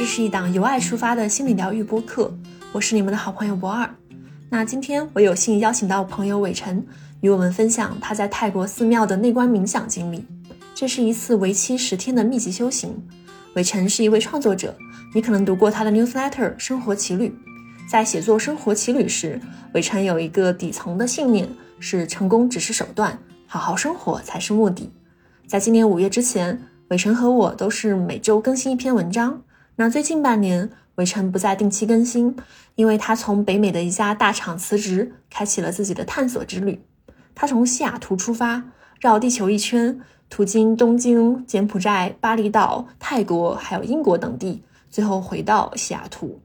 这是一档由爱出发的心理疗愈播客，我是你们的好朋友博二。那今天我有幸邀请到朋友伟晨，与我们分享他在泰国寺庙的内观冥想经历。这是一次为期十天的密集修行。伟晨是一位创作者，你可能读过他的 newsletter《生活奇旅》。在写作《生活奇旅》时，伟晨有一个底层的信念：是成功只是手段，好好生活才是目的。在今年五月之前，伟晨和我都是每周更新一篇文章。那最近半年，伟晨不再定期更新，因为他从北美的一家大厂辞职，开启了自己的探索之旅。他从西雅图出发，绕地球一圈，途经东京、柬埔寨、巴厘岛、泰国，还有英国等地，最后回到西雅图。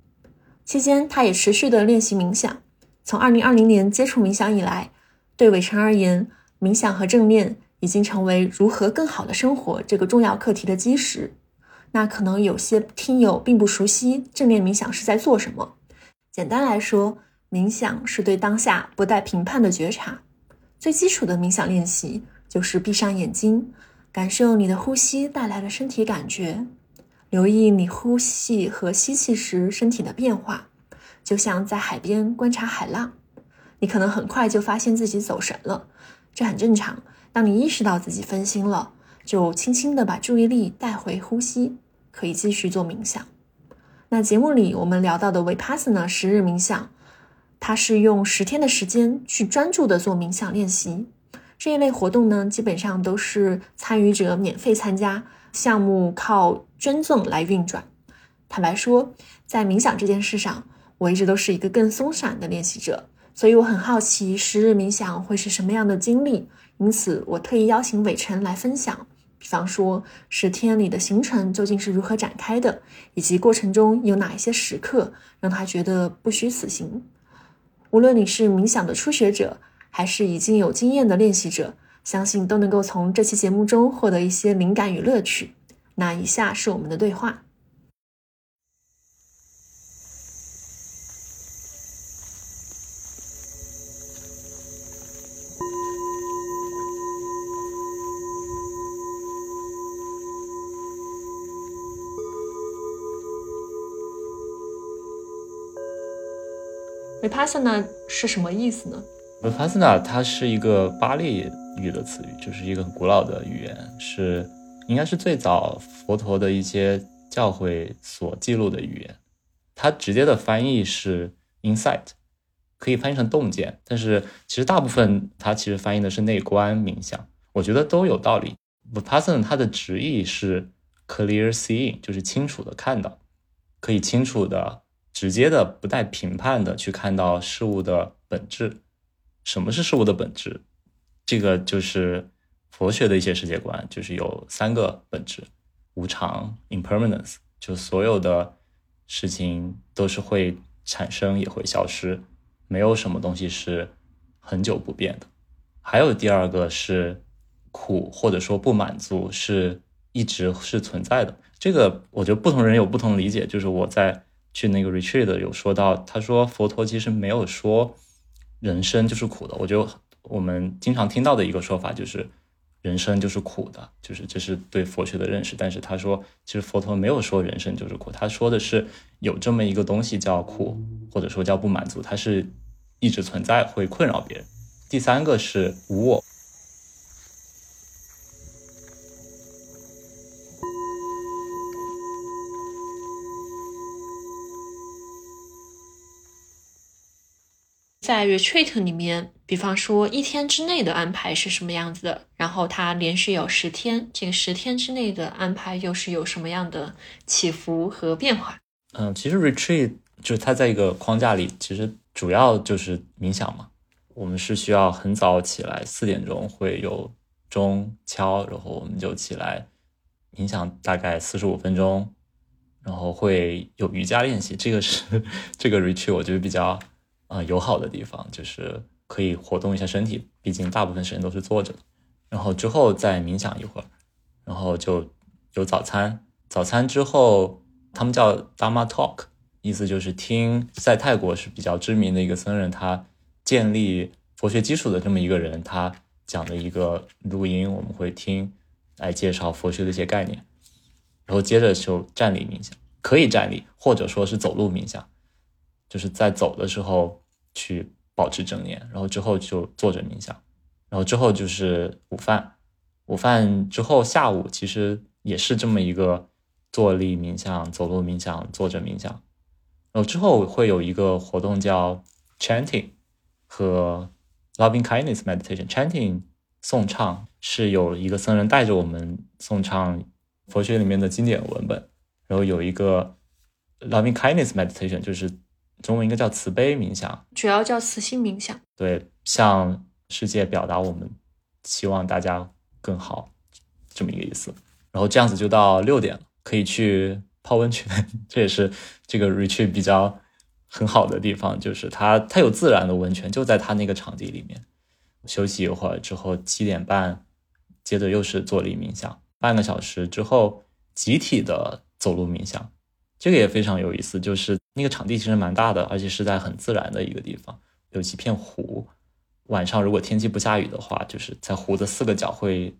期间，他也持续的练习冥想。从2020年接触冥想以来，对伟晨而言，冥想和正念已经成为如何更好的生活这个重要课题的基石。那可能有些听友并不熟悉正念冥想是在做什么。简单来说，冥想是对当下不带评判的觉察。最基础的冥想练习就是闭上眼睛，感受你的呼吸带来的身体感觉。留意你呼气和吸气时身体的变化，就像在海边观察海浪。你可能很快就发现自己走神了，这很正常。当你意识到自己分心了，就轻轻地把注意力带回呼吸，可以继续做冥想。那节目里我们聊到的 Vipassana 十日冥想，它是用十天的时间去专注的做冥想练习。这一类活动呢，基本上都是参与者免费参加。项目靠捐赠来运转。坦白说，在冥想这件事上，我一直都是一个更松散的练习者，所以我很好奇十日冥想会是什么样的经历。因此，我特意邀请伟晨来分享，比方说十天里的行程究竟是如何展开的，以及过程中有哪一些时刻让他觉得不虚此行。无论你是冥想的初学者，还是已经有经验的练习者。相信都能够从这期节目中获得一些灵感与乐趣。那以下是我们的对话。Vipassana 是什么意思呢？Vipassana 它是一个巴利。语的词语就是一个很古老的语言，是应该是最早佛陀的一些教诲所记录的语言。它直接的翻译是 insight，可以翻译成洞见，但是其实大部分它其实翻译的是内观冥想，我觉得都有道理。Vipassana 它的直译是 clear seeing，就是清楚的看到，可以清楚的、直接的、不带评判的去看到事物的本质。什么是事物的本质？这个就是佛学的一些世界观，就是有三个本质：无常 （impermanence），就所有的事情都是会产生也会消失，没有什么东西是很久不变的。还有第二个是苦，或者说不满足，是一直是存在的。这个我觉得不同人有不同理解。就是我在去那个 retreat 有说到，他说佛陀其实没有说人生就是苦的。我就。我们经常听到的一个说法就是，人生就是苦的，就是这是对佛学的认识。但是他说，其实佛陀没有说人生就是苦，他说的是有这么一个东西叫苦，或者说叫不满足，它是一直存在，会困扰别人。第三个是无我。在 retreat 里面，比方说一天之内的安排是什么样子的？然后它连续有十天，这个十天之内的安排又是有什么样的起伏和变化？嗯，其实 retreat 就是它在一个框架里，其实主要就是冥想嘛。我们是需要很早起来，四点钟会有钟敲，然后我们就起来冥想，大概四十五分钟，然后会有瑜伽练习。这个是 这个 retreat 我觉得比较。啊，友好的地方就是可以活动一下身体，毕竟大部分时间都是坐着。然后之后再冥想一会儿，然后就有早餐。早餐之后，他们叫 Dharma Talk，意思就是听在泰国是比较知名的一个僧人，他建立佛学基础的这么一个人，他讲的一个录音，我们会听来介绍佛学的一些概念。然后接着就站立冥想。可以站立，或者说是走路冥想，就是在走的时候去保持正念，然后之后就坐着冥想，然后之后就是午饭，午饭之后下午其实也是这么一个坐立冥想、走路冥想、坐着冥想，然后之后会有一个活动叫 chanting 和 loving kindness meditation。chanting 颂唱是有一个僧人带着我们颂唱佛学里面的经典文本。然后有一个 loving kindness meditation，就是中文应该叫慈悲冥想，主要叫慈心冥想。对，向世界表达我们希望大家更好这么一个意思。然后这样子就到六点了，可以去泡温泉，这也是这个 retreat 比较很好的地方，就是它它有自然的温泉，就在它那个场地里面。休息一会儿之后，七点半接着又是坐立冥想，半个小时之后集体的。走路冥想，这个也非常有意思。就是那个场地其实蛮大的，而且是在很自然的一个地方，有几片湖。晚上如果天气不下雨的话，就是在湖的四个角会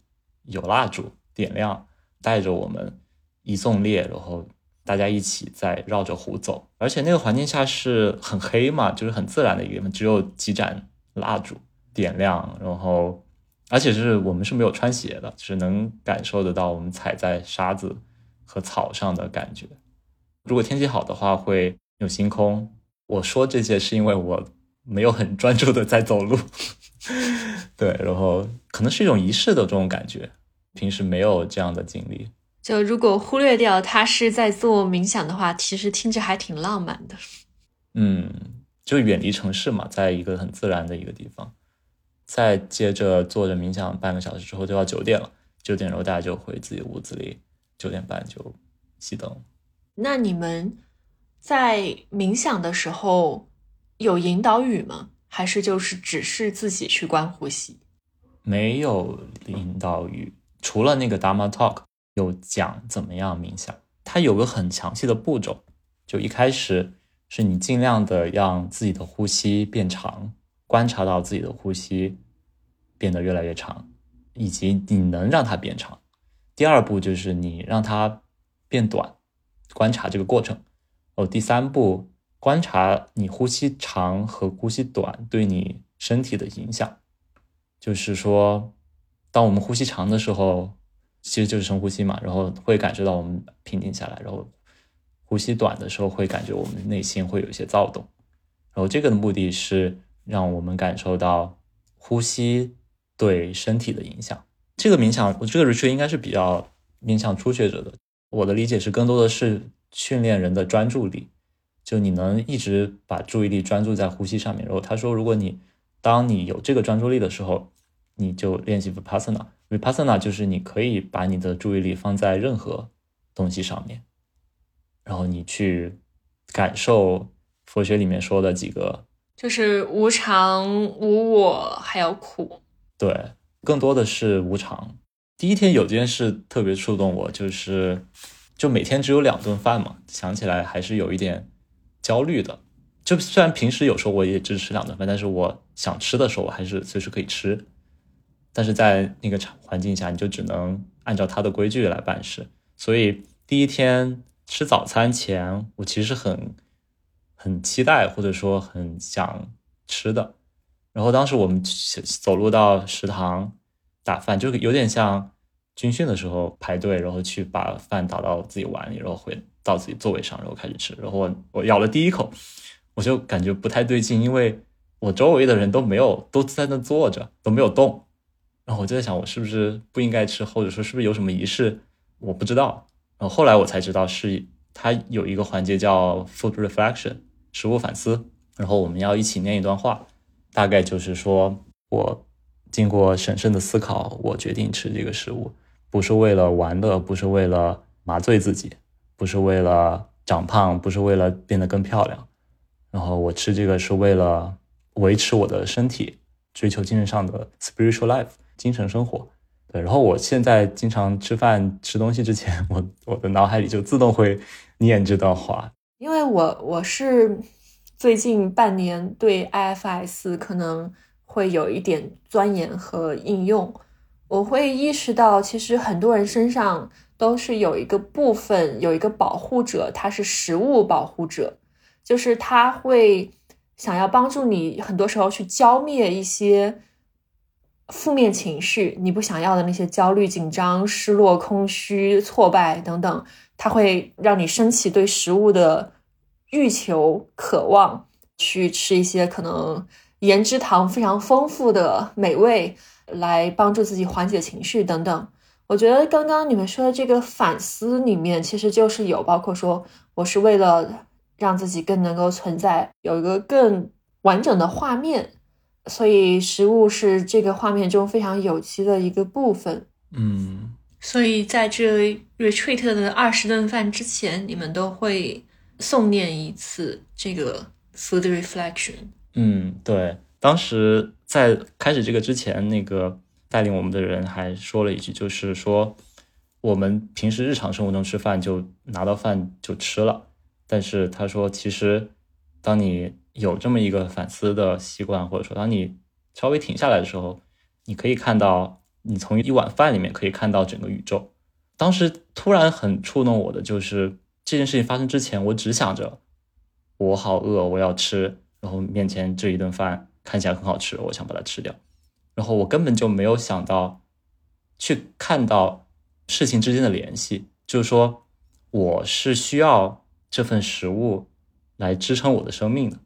有蜡烛点亮，带着我们一纵列，然后大家一起在绕着湖走。而且那个环境下是很黑嘛，就是很自然的一个地方，只有几盏蜡烛点亮，然后而且是我们是没有穿鞋的，就是能感受得到我们踩在沙子。和草上的感觉，如果天气好的话，会有星空。我说这些是因为我没有很专注的在走路，对，然后可能是一种仪式的这种感觉，平时没有这样的经历。就如果忽略掉他是在做冥想的话，其实听着还挺浪漫的。嗯，就远离城市嘛，在一个很自然的一个地方，再接着坐着冥想半个小时之后就要九点了，九点然后大家就回自己屋子里。九点半就熄灯。那你们在冥想的时候有引导语吗？还是就是只是自己去观呼吸？没有引导语，除了那个 Dharma Talk 有讲怎么样冥想。它有个很详细的步骤，就一开始是你尽量的让自己的呼吸变长，观察到自己的呼吸变得越来越长，以及你能让它变长。第二步就是你让它变短，观察这个过程。哦，第三步观察你呼吸长和呼吸短对你身体的影响。就是说，当我们呼吸长的时候，其实就是深呼吸嘛，然后会感受到我们平静下来；然后呼吸短的时候，会感觉我们内心会有一些躁动。然后这个的目的是让我们感受到呼吸对身体的影响。这个冥想，我这个 retreat 应该是比较面向初学者的。我的理解是，更多的是训练人的专注力，就你能一直把注意力专注在呼吸上面。然后他说，如果你当你有这个专注力的时候，你就练习 vipassana。vipassana 就是你可以把你的注意力放在任何东西上面，然后你去感受佛学里面说的几个，就是无常、无我，还有苦。对。更多的是无常。第一天有件事特别触动我，就是就每天只有两顿饭嘛，想起来还是有一点焦虑的。就虽然平时有时候我也只吃两顿饭，但是我想吃的时候我还是随时可以吃。但是在那个场环境下，你就只能按照他的规矩来办事。所以第一天吃早餐前，我其实很很期待，或者说很想吃的。然后当时我们走路到食堂打饭，就有点像军训的时候排队，然后去把饭打到自己碗里，然后回到自己座位上，然后开始吃。然后我我咬了第一口，我就感觉不太对劲，因为我周围的人都没有都在那坐着，都没有动。然后我就在想，我是不是不应该吃，或者说是不是有什么仪式？我不知道。然后后来我才知道，是它有一个环节叫 food reflection，食物反思。然后我们要一起念一段话。大概就是说，我经过审慎的思考，我决定吃这个食物，不是为了玩乐，不是为了麻醉自己，不是为了长胖，不是为了变得更漂亮。然后我吃这个是为了维持我的身体，追求精神上的 spiritual life 精神生活。对，然后我现在经常吃饭吃东西之前，我我的脑海里就自动会念这段话，因为我我是。最近半年对 IFS 可能会有一点钻研和应用，我会意识到，其实很多人身上都是有一个部分有一个保护者，他是食物保护者，就是他会想要帮助你，很多时候去浇灭一些负面情绪，你不想要的那些焦虑、紧张、失落、空虚、挫败等等，他会让你升起对食物的欲求、渴望，去吃一些可能盐之糖非常丰富的美味，来帮助自己缓解情绪等等。我觉得刚刚你们说的这个反思里面，其实就是有包括说，我是为了让自己更能够存在，有一个更完整的画面，所以食物是这个画面中非常有机的一个部分。嗯，所以在这 retreat 的二十顿饭之前，你们都会诵念一次这个 food reflection。嗯，对，当时在开始这个之前，那个。带领我们的人还说了一句，就是说我们平时日常生活中吃饭就拿到饭就吃了，但是他说其实当你有这么一个反思的习惯，或者说当你稍微停下来的时候，你可以看到你从一碗饭里面可以看到整个宇宙。当时突然很触动我的就是这件事情发生之前，我只想着我好饿，我要吃，然后面前这一顿饭看起来很好吃，我想把它吃掉。然后我根本就没有想到，去看到事情之间的联系，就是说我是需要这份食物来支撑我的生命的。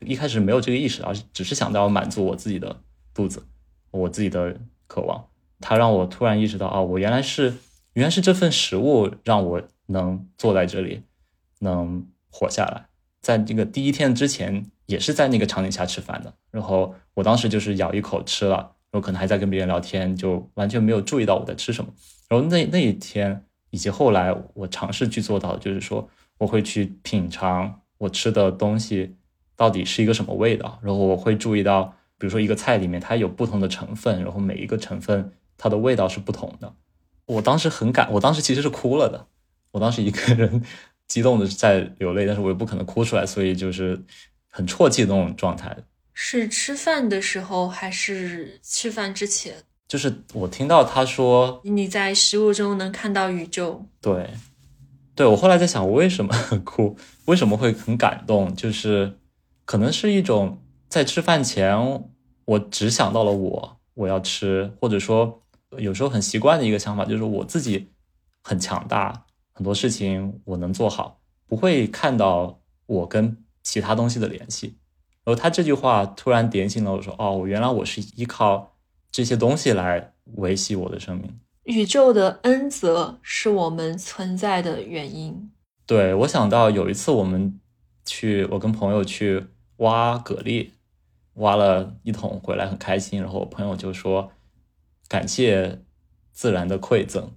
一开始没有这个意识，而是只是想到满足我自己的肚子，我自己的渴望。它让我突然意识到，啊，我原来是原来是这份食物让我能坐在这里，能活下来。在这个第一天之前。也是在那个场景下吃饭的，然后我当时就是咬一口吃了，然后可能还在跟别人聊天，就完全没有注意到我在吃什么。然后那那一天以及后来我尝试去做到，就是说我会去品尝我吃的东西到底是一个什么味道，然后我会注意到，比如说一个菜里面它有不同的成分，然后每一个成分它的味道是不同的。我当时很感，我当时其实是哭了的，我当时一个人激动的在流泪，但是我又不可能哭出来，所以就是。很啜泣的那种状态，是吃饭的时候还是吃饭之前？就是我听到他说你在食物中能看到宇宙。对，对我后来在想，我为什么哭？为什么会很感动？就是可能是一种在吃饭前，我只想到了我我要吃，或者说有时候很习惯的一个想法，就是我自己很强大，很多事情我能做好，不会看到我跟。其他东西的联系，然后他这句话突然点醒了我，说：“哦，原来我是依靠这些东西来维系我的生命。宇宙的恩泽是我们存在的原因。”对我想到有一次我们去，我跟朋友去挖蛤蜊，挖了一桶回来很开心，然后我朋友就说：“感谢自然的馈赠。”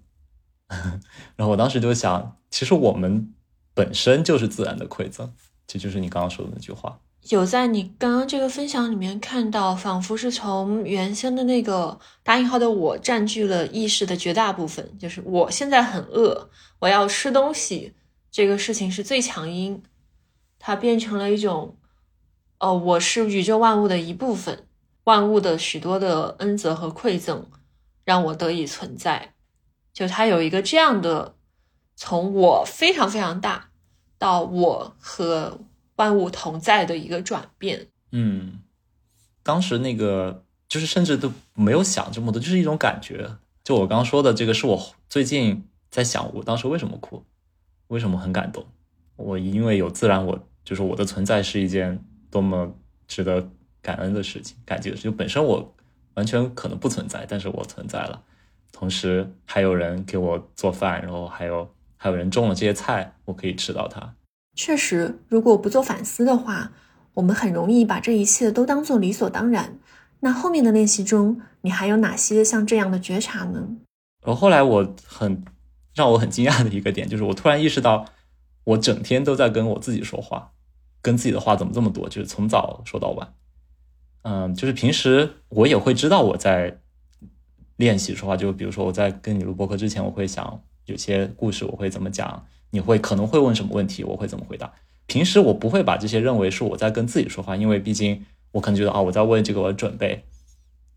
然后我当时就想，其实我们本身就是自然的馈赠。这就是你刚刚说的那句话。有在你刚刚这个分享里面看到，仿佛是从原先的那个打引号的我占据了意识的绝大部分，就是我现在很饿，我要吃东西，这个事情是最强音，它变成了一种，哦，我是宇宙万物的一部分，万物的许多的恩泽和馈赠让我得以存在，就它有一个这样的，从我非常非常大。到我和万物同在的一个转变。嗯，当时那个就是甚至都没有想这么多，就是一种感觉。就我刚刚说的，这个是我最近在想，我当时为什么哭，为什么很感动。我因为有自然，我就是我的存在是一件多么值得感恩的事情，感激的事情。本身我完全可能不存在，但是我存在了，同时还有人给我做饭，然后还有。还有人种了这些菜，我可以吃到它。确实，如果不做反思的话，我们很容易把这一切都当做理所当然。那后面的练习中，你还有哪些像这样的觉察呢？然后后来我很让我很惊讶的一个点，就是我突然意识到，我整天都在跟我自己说话，跟自己的话怎么这么多？就是从早说到晚。嗯，就是平时我也会知道我在练习说话，就比如说我在跟你录播课之前，我会想。有些故事我会怎么讲？你会可能会问什么问题？我会怎么回答？平时我不会把这些认为是我在跟自己说话，因为毕竟我可能觉得啊，我在为这个我准备。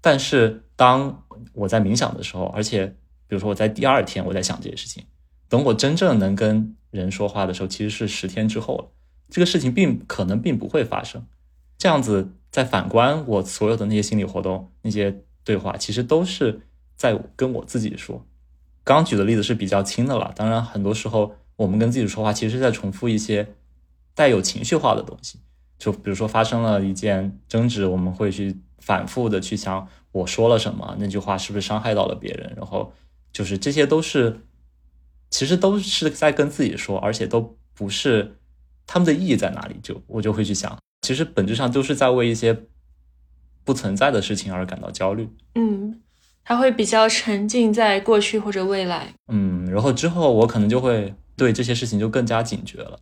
但是当我在冥想的时候，而且比如说我在第二天我在想这些事情，等我真正能跟人说话的时候，其实是十天之后了。这个事情并可能并不会发生。这样子再反观我所有的那些心理活动、那些对话，其实都是在跟我自己说。刚举的例子是比较轻的了，当然很多时候我们跟自己说话，其实是在重复一些带有情绪化的东西。就比如说发生了一件争执，我们会去反复的去想我说了什么，那句话是不是伤害到了别人，然后。就是这些都是，其实都是在跟自己说，而且都不是他们的意义在哪里？就我就会去想，其实本质上都是在为一些不存在的事情而感到焦虑。嗯，他会比较沉浸在过去或者未来。嗯，然后之后我可能就会对这些事情就更加警觉了。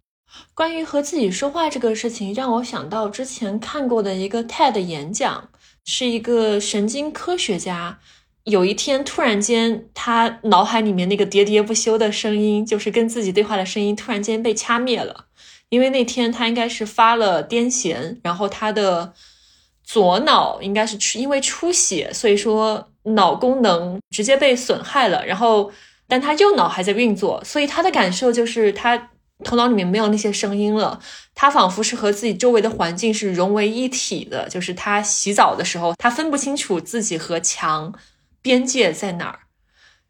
关于和自己说话这个事情，让我想到之前看过的一个 TED 演讲，是一个神经科学家。有一天，突然间，他脑海里面那个喋喋不休的声音，就是跟自己对话的声音，突然间被掐灭了。因为那天他应该是发了癫痫，然后他的左脑应该是出因为出血，所以说脑功能直接被损害了。然后，但他右脑还在运作，所以他的感受就是他头脑里面没有那些声音了，他仿佛是和自己周围的环境是融为一体的。就是他洗澡的时候，他分不清楚自己和墙。边界在哪儿？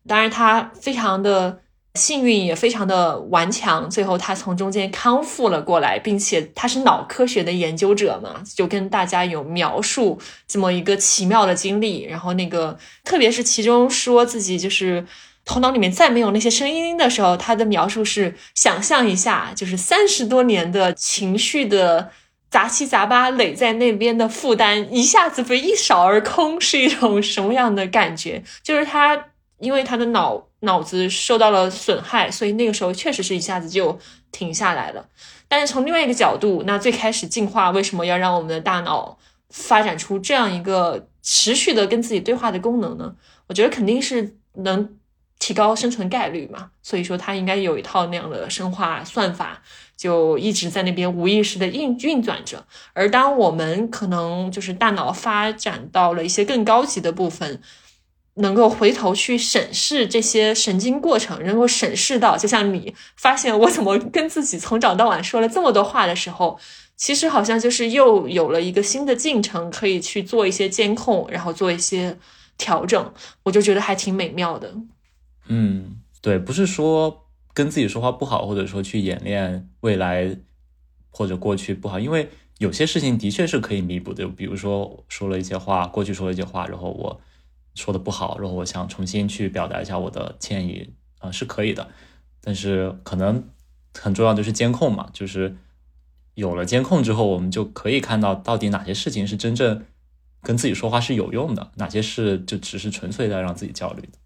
当然，他非常的幸运，也非常的顽强。最后，他从中间康复了过来，并且他是脑科学的研究者嘛，就跟大家有描述这么一个奇妙的经历。然后，那个特别是其中说自己就是头脑里面再没有那些声音的时候，他的描述是：想象一下，就是三十多年的情绪的。杂七杂八垒在那边的负担一下子被一扫而空，是一种什么样的感觉？就是他因为他的脑脑子受到了损害，所以那个时候确实是一下子就停下来了。但是从另外一个角度，那最开始进化为什么要让我们的大脑发展出这样一个持续的跟自己对话的功能呢？我觉得肯定是能提高生存概率嘛。所以说，它应该有一套那样的生化算法。就一直在那边无意识的运运转着，而当我们可能就是大脑发展到了一些更高级的部分，能够回头去审视这些神经过程，能够审视到，就像你发现我怎么跟自己从早到晚说了这么多话的时候，其实好像就是又有了一个新的进程，可以去做一些监控，然后做一些调整，我就觉得还挺美妙的。嗯，对，不是说。跟自己说话不好，或者说去演练未来或者过去不好，因为有些事情的确是可以弥补的。比如说说了一些话，过去说了一些话，然后我说的不好，然后我想重新去表达一下我的歉意，啊，是可以的。但是可能很重要的是监控嘛，就是有了监控之后，我们就可以看到到底哪些事情是真正跟自己说话是有用的，哪些事就只是纯粹在让自己焦虑的。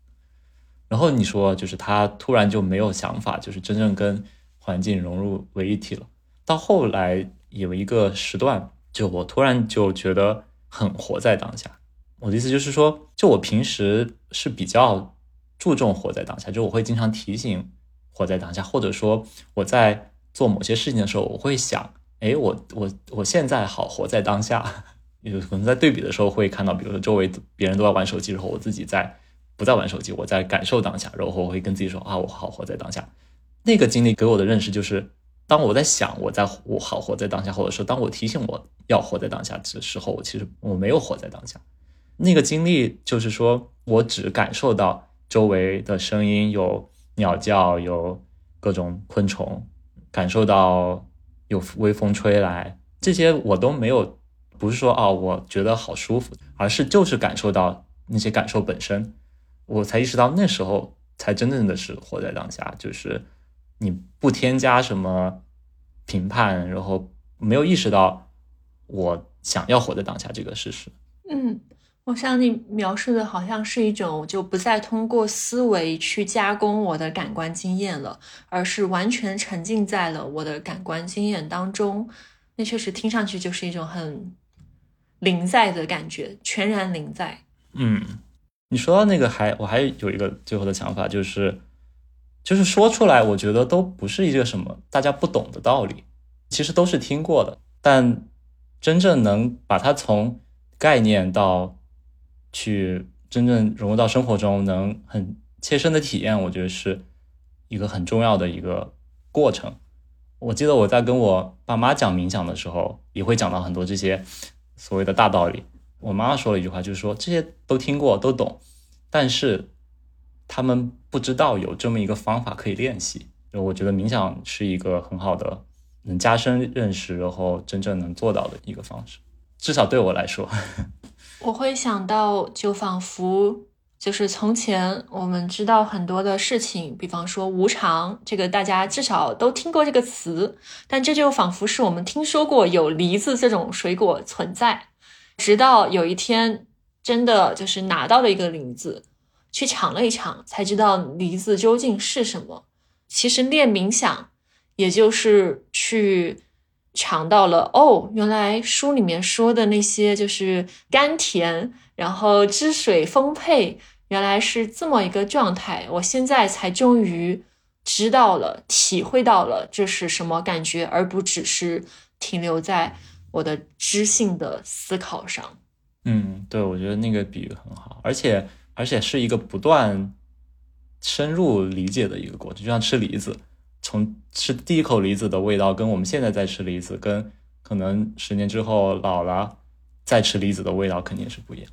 然后你说，就是他突然就没有想法，就是真正跟环境融入为一体了。到后来有一个时段，就我突然就觉得很活在当下。我的意思就是说，就我平时是比较注重活在当下，就我会经常提醒活在当下，或者说我在做某些事情的时候，我会想，哎，我我我现在好活在当下。有可能在对比的时候会看到，比如说周围别人都在玩手机，然后我自己在。不在玩手机，我在感受当下，然后我会跟自己说啊，我好活在当下。那个经历给我的认识就是，当我在想我在我好活在当下，或者说当我提醒我要活在当下的时候，我其实我没有活在当下。那个经历就是说我只感受到周围的声音，有鸟叫，有各种昆虫，感受到有微风吹来，这些我都没有，不是说哦，我觉得好舒服，而是就是感受到那些感受本身。我才意识到那时候才真正的是活在当下，就是你不添加什么评判，然后没有意识到我想要活在当下这个事实。嗯，我想你描述的好像是一种就不再通过思维去加工我的感官经验了，而是完全沉浸在了我的感官经验当中。那确实听上去就是一种很临在的感觉，全然临在。嗯。你说到那个，还我还有一个最后的想法，就是，就是说出来，我觉得都不是一个什么大家不懂的道理，其实都是听过的，但真正能把它从概念到去真正融入到生活中，能很切身的体验，我觉得是一个很重要的一个过程。我记得我在跟我爸妈讲冥想的时候，也会讲到很多这些所谓的大道理。我妈说了一句话，就是说这些都听过都懂，但是他们不知道有这么一个方法可以练习。我觉得冥想是一个很好的能加深认识，然后真正能做到的一个方式。至少对我来说。我会想到，就仿佛就是从前我们知道很多的事情，比方说无常，这个大家至少都听过这个词，但这就仿佛是我们听说过有梨子这种水果存在，直到有一天真的就是拿到了一个梨子，去尝了一尝，才知道梨子究竟是什么。其实练冥想，也就是去。尝到了哦，原来书里面说的那些就是甘甜，然后汁水丰沛，原来是这么一个状态。我现在才终于知道了，体会到了这是什么感觉，而不只是停留在我的知性的思考上。嗯，对，我觉得那个比喻很好，而且而且是一个不断深入理解的一个过程，就像吃梨子。从吃第一口梨子的味道，跟我们现在在吃梨子，跟可能十年之后老了再吃梨子的味道肯定是不一样。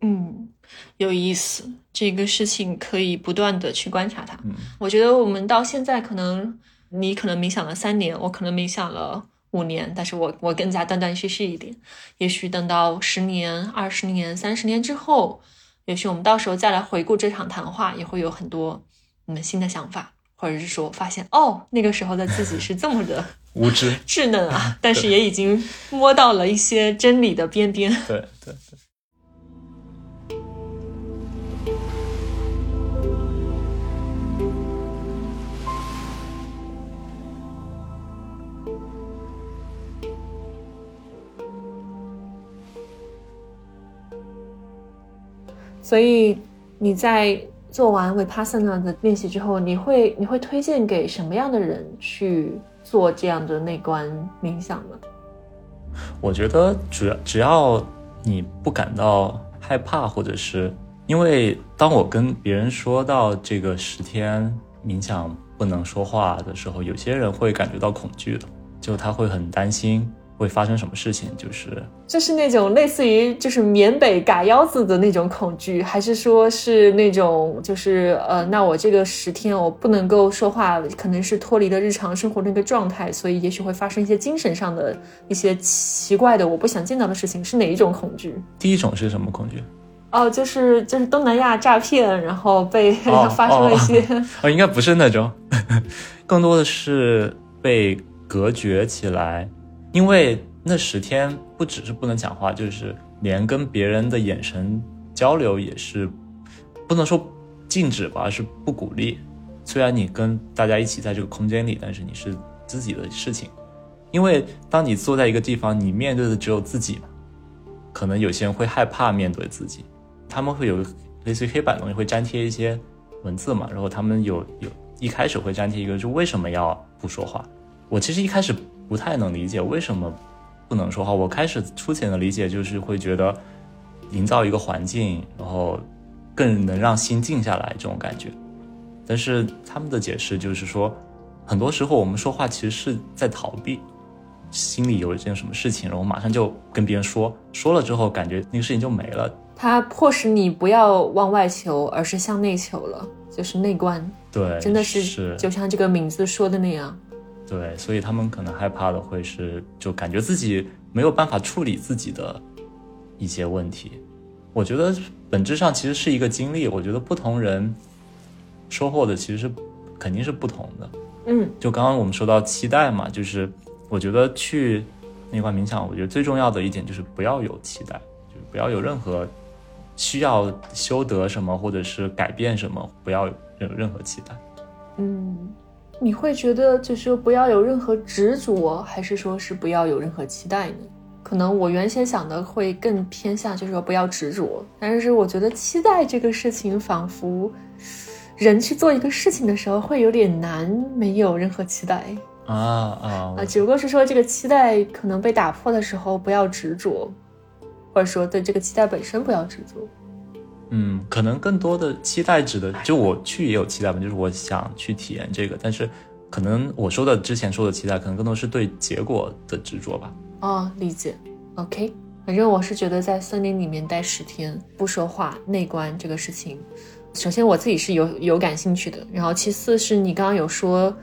嗯，有意思，这个事情可以不断的去观察它。嗯，我觉得我们到现在可能你可能冥想了三年，我可能冥想了五年，但是我我更加断断续续一点。也许等到十年、二十年、三十年之后，也许我们到时候再来回顾这场谈话，也会有很多你们新的想法。或者是说，发现哦，那个时候的自己是这么的 无知、稚嫩啊，但是也已经摸到了一些真理的边边。对对对。所以你在。做完 Vipassana 的练习之后，你会你会推荐给什么样的人去做这样的内观冥想呢？我觉得主要只要你不感到害怕，或者是因为当我跟别人说到这个十天冥想不能说话的时候，有些人会感觉到恐惧的，就他会很担心。会发生什么事情？就是就是那种类似于就是缅北嘎腰子的那种恐惧，还是说是那种就是呃，那我这个十天我不能够说话，可能是脱离了日常生活那个状态，所以也许会发生一些精神上的一些奇怪的我不想见到的事情，是哪一种恐惧？第一种是什么恐惧？哦，就是就是东南亚诈骗，然后被 发生了一些哦，应该不是那种，更多的是被隔绝起来。因为那十天不只是不能讲话，就是连跟别人的眼神交流也是不能说禁止吧，而是不鼓励。虽然你跟大家一起在这个空间里，但是你是自己的事情。因为当你坐在一个地方，你面对的只有自己嘛。可能有些人会害怕面对自己，他们会有类似于黑板东西会粘贴一些文字嘛，然后他们有有一开始会粘贴一个，就为什么要不说话？我其实一开始。不太能理解为什么不能说话。我开始粗浅的理解就是会觉得营造一个环境，然后更能让心静下来这种感觉。但是他们的解释就是说，很多时候我们说话其实是在逃避，心里有一件什么事情，然后马上就跟别人说，说了之后感觉那个事情就没了。它迫使你不要往外求，而是向内求了，就是内观。对，真的是就像这个名字说的那样。对，所以他们可能害怕的会是，就感觉自己没有办法处理自己的一些问题。我觉得本质上其实是一个经历。我觉得不同人收获的其实是肯定是不同的。嗯，就刚刚我们说到期待嘛，就是我觉得去那块冥想，我觉得最重要的一点就是不要有期待，就是不要有任何需要修得什么或者是改变什么，不要有任何期待。嗯。你会觉得就是不要有任何执着，还是说是不要有任何期待呢？可能我原先想的会更偏向，就是说不要执着。但是我觉得期待这个事情，仿佛人去做一个事情的时候会有点难，没有任何期待啊啊啊！只不过是说这个期待可能被打破的时候，不要执着，或者说对这个期待本身不要执着。嗯，可能更多的期待指的，就我去也有期待吧，就是我想去体验这个，但是可能我说的之前说的期待，可能更多是对结果的执着吧。哦，理解。OK，反正我是觉得在森林里面待十天不说话内观这个事情，首先我自己是有有感兴趣的，然后其次是你刚刚有说。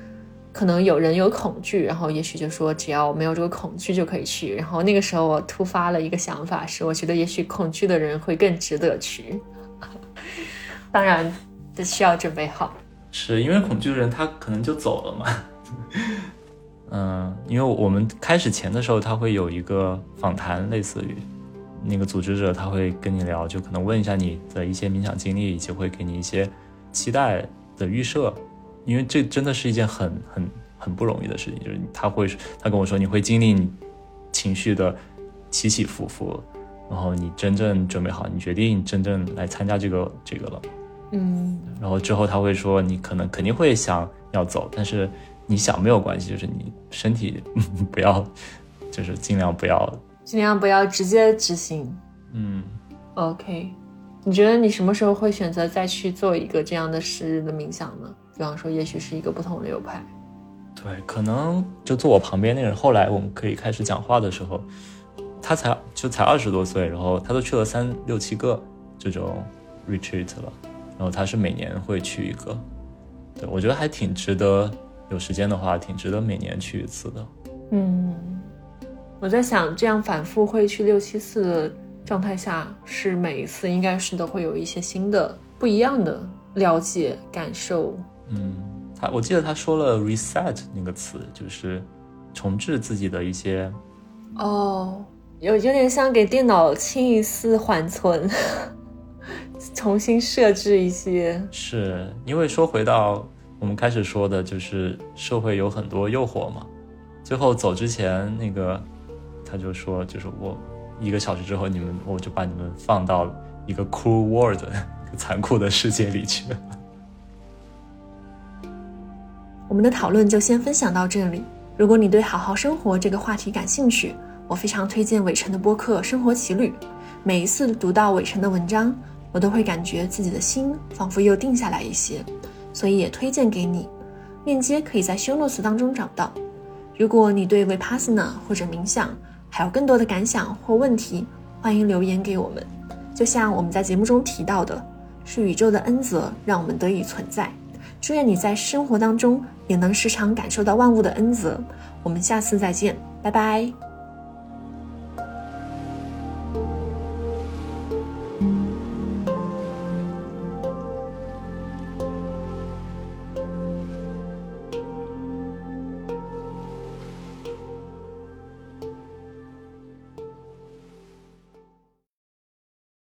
可能有人有恐惧，然后也许就说只要没有这个恐惧就可以去。然后那个时候我突发了一个想法，是我觉得也许恐惧的人会更值得去。当然，这需要准备好。是因为恐惧的人他可能就走了嘛？嗯，因为我们开始前的时候他会有一个访谈，类似于那个组织者他会跟你聊，就可能问一下你的一些冥想经历，以及会给你一些期待的预设。因为这真的是一件很很很不容易的事情，就是他会他跟我说你会经历情绪的起起伏伏，然后你真正准备好，你决定真正来参加这个这个了，嗯，然后之后他会说你可能肯定会想要走，但是你想没有关系，就是你身体不要，就是尽量不要，尽量不要直接执行，嗯，OK，你觉得你什么时候会选择再去做一个这样的十日的冥想呢？比方说，也许是一个不同的流派。对，可能就坐我旁边那个人，后来我们可以开始讲话的时候，他才就才二十多岁，然后他都去了三六七个这种 retreat 了，然后他是每年会去一个。对，我觉得还挺值得，有时间的话，挺值得每年去一次的。嗯，我在想，这样反复会去六七次的状态下，是每一次应该是都会有一些新的、不一样的了解感受。嗯，他我记得他说了 reset 那个词，就是重置自己的一些。哦，有有点像给电脑清一次缓存，重新设置一些。是因为说回到我们开始说的，就是社会有很多诱惑嘛。最后走之前，那个他就说，就是我一个小时之后，你们我就把你们放到一个 cruel world 残酷的世界里去。我们的讨论就先分享到这里。如果你对好好生活这个话题感兴趣，我非常推荐伟成的播客《生活奇旅》。每一次读到伟成的文章，我都会感觉自己的心仿佛又定下来一些，所以也推荐给你。链接可以在 show notes 当中找到。如果你对 vipassana 或者冥想还有更多的感想或问题，欢迎留言给我们。就像我们在节目中提到的，是宇宙的恩泽让我们得以存在。祝愿你在生活当中也能时常感受到万物的恩泽。我们下次再见，拜拜。